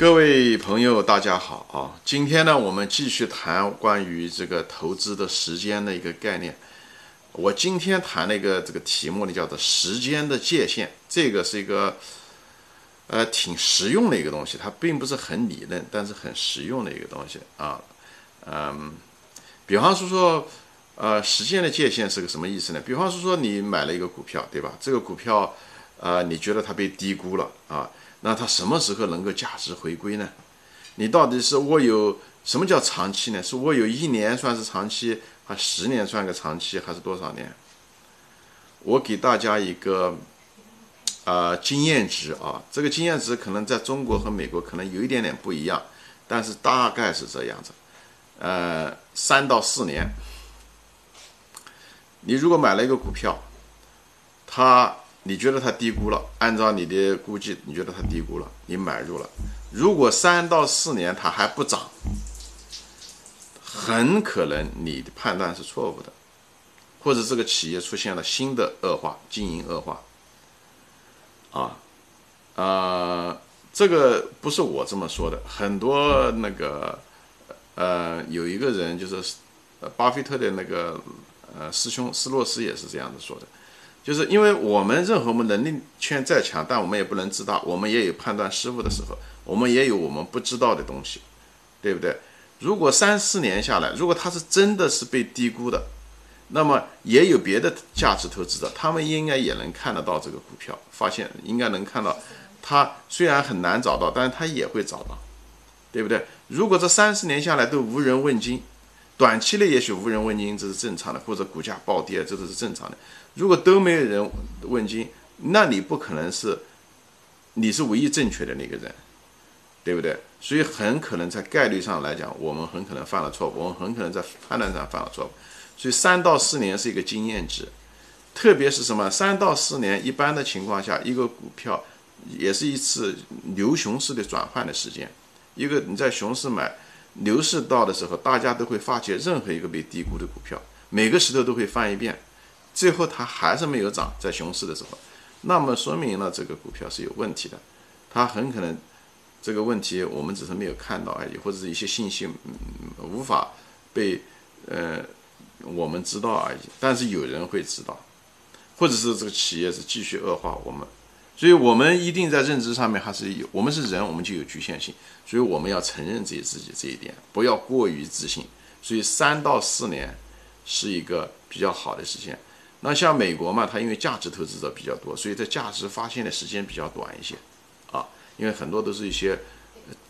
各位朋友，大家好啊！今天呢，我们继续谈关于这个投资的时间的一个概念。我今天谈了一个这个题目呢，叫做“时间的界限”。这个是一个呃挺实用的一个东西，它并不是很理论，但是很实用的一个东西啊。嗯，比方说说，呃，时间的界限是个什么意思呢？比方说说，你买了一个股票，对吧？这个股票，呃，你觉得它被低估了啊？那它什么时候能够价值回归呢？你到底是握有什么叫长期呢？是握有一年算是长期？啊，十年算个长期还是多少年？我给大家一个啊经验值啊，这个经验值可能在中国和美国可能有一点点不一样，但是大概是这样子。呃，三到四年，你如果买了一个股票，它你觉得它低估了，按照你的估计，你觉得它低估了，你买入了，如果三到四年它还不涨。很可能你的判断是错误的，或者这个企业出现了新的恶化，经营恶化。啊，啊，这个不是我这么说的，很多那个，呃，有一个人就是，呃，巴菲特的那个，呃，师兄斯洛斯也是这样子说的，就是因为我们任何我们能力圈再强，但我们也不能知道，我们也有判断失误的时候，我们也有我们不知道的东西，对不对？如果三四年下来，如果它是真的是被低估的，那么也有别的价值投资者，他们应该也能看得到这个股票，发现应该能看到，它虽然很难找到，但是它也会找到，对不对？如果这三四年下来都无人问津，短期内也许无人问津，这是正常的，或者股价暴跌，这都是正常的。如果都没有人问津，那你不可能是，你是唯一正确的那个人。对不对？所以很可能在概率上来讲，我们很可能犯了错误，我们很可能在判断上犯了错误。所以三到四年是一个经验值，特别是什么？三到四年一般的情况下，一个股票也是一次牛熊市的转换的时间。一个你在熊市买，牛市到的时候，大家都会发觉任何一个被低估的股票，每个石头都会翻一遍，最后它还是没有涨，在熊市的时候，那么说明了这个股票是有问题的，它很可能。这个问题我们只是没有看到而已，或者是一些信息嗯无法被呃我们知道而已。但是有人会知道，或者是这个企业是继续恶化我们，所以我们一定在认知上面还是有，我们是人，我们就有局限性，所以我们要承认自己自己这一点，不要过于自信。所以三到四年是一个比较好的时间。那像美国嘛，它因为价值投资者比较多，所以在价值发现的时间比较短一些。啊因为很多都是一些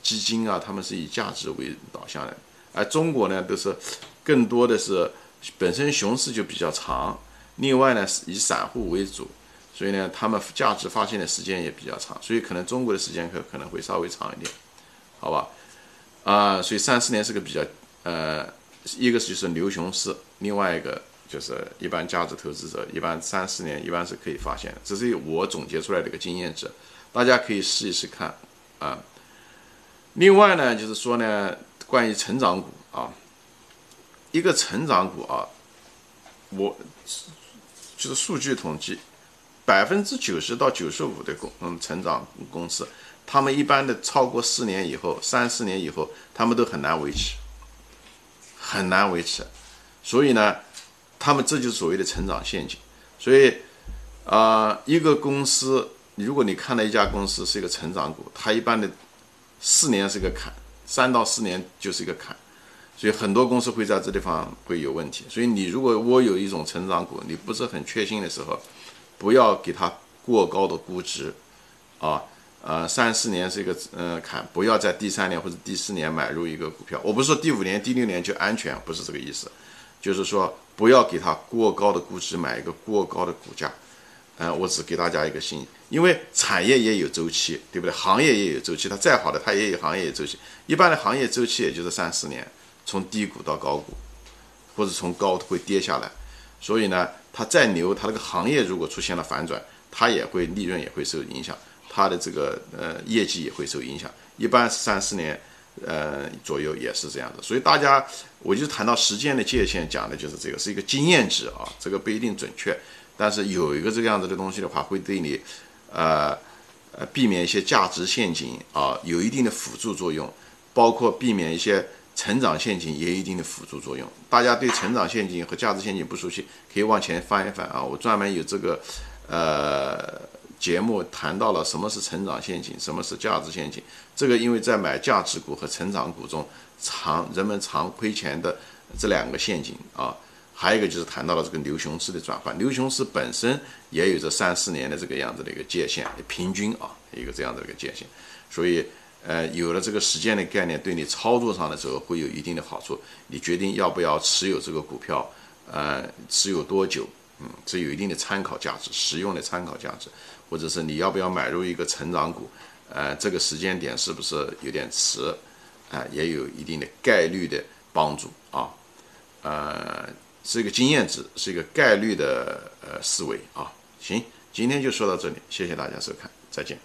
基金啊，他们是以价值为导向的，而中国呢，都是更多的是本身熊市就比较长，另外呢是以散户为主，所以呢，他们价值发现的时间也比较长，所以可能中国的时间可可能会稍微长一点，好吧？啊，所以三四年是个比较呃，一个就是牛熊市，另外一个就是一般价值投资者一般三四年一般是可以发现的，这是我总结出来的一个经验值。大家可以试一试看，啊，另外呢，就是说呢，关于成长股啊，一个成长股啊，我就是数据统计，百分之九十到九十五的公嗯成长公司，他们一般的超过四年以后，三四年以后，他们都很难维持，很难维持，所以呢，他们这就是所谓的成长陷阱，所以啊，一个公司。如果你看到一家公司是一个成长股，它一般的四年是个坎，三到四年就是一个坎，所以很多公司会在这地方会有问题。所以你如果我有一种成长股，你不是很确信的时候，不要给它过高的估值，啊，呃，三四年是一个呃坎，不要在第三年或者第四年买入一个股票。我不是说第五年、第六年就安全，不是这个意思，就是说不要给它过高的估值，买一个过高的股价。嗯，我只给大家一个信，因为产业也有周期，对不对？行业也有周期，它再好的，它也有行业周期。一般的行业周期也就是三四年，从低谷到高谷，或者从高会跌下来。所以呢，它再牛，它那个行业如果出现了反转，它也会利润也会受影响，它的这个呃业绩也会受影响。一般三四年呃左右也是这样的。所以大家，我就谈到时间的界限，讲的就是这个，是一个经验值啊，这个不一定准确。但是有一个这个样子的东西的话，会对你，呃，呃，避免一些价值陷阱啊，有一定的辅助作用，包括避免一些成长陷阱也有一定的辅助作用。大家对成长陷阱和价值陷阱不熟悉，可以往前翻一翻啊，我专门有这个呃节目谈到了什么是成长陷阱，什么是价值陷阱。这个因为在买价值股和成长股中，常人们常亏钱的这两个陷阱啊。还有一个就是谈到了这个牛熊市的转换，牛熊市本身也有着三四年的这个样子的一个界限，平均啊一个这样的一个界限，所以呃有了这个时间的概念，对你操作上的时候会有一定的好处。你决定要不要持有这个股票，呃持有多久，嗯，这有一定的参考价值，实用的参考价值，或者是你要不要买入一个成长股，呃这个时间点是不是有点迟，啊也有一定的概率的帮助啊，呃。是一个经验值，是一个概率的呃思维啊。行，今天就说到这里，谢谢大家收看，再见。